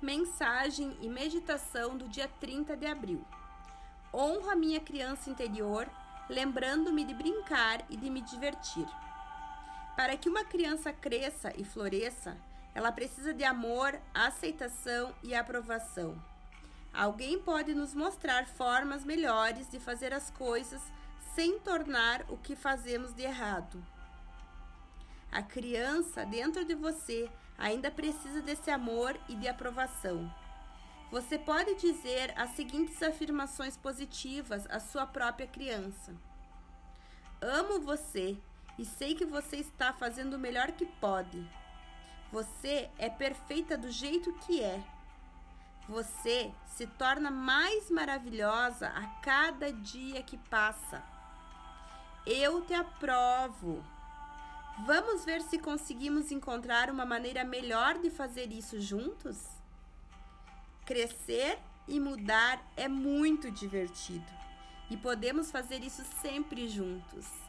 Mensagem e meditação do dia 30 de abril. Honro a minha criança interior, lembrando-me de brincar e de me divertir. Para que uma criança cresça e floresça, ela precisa de amor, aceitação e aprovação. Alguém pode nos mostrar formas melhores de fazer as coisas sem tornar o que fazemos de errado. A criança dentro de você ainda precisa desse amor e de aprovação. Você pode dizer as seguintes afirmações positivas à sua própria criança: Amo você e sei que você está fazendo o melhor que pode. Você é perfeita do jeito que é. Você se torna mais maravilhosa a cada dia que passa. Eu te aprovo. Vamos ver se conseguimos encontrar uma maneira melhor de fazer isso juntos? Crescer e mudar é muito divertido e podemos fazer isso sempre juntos.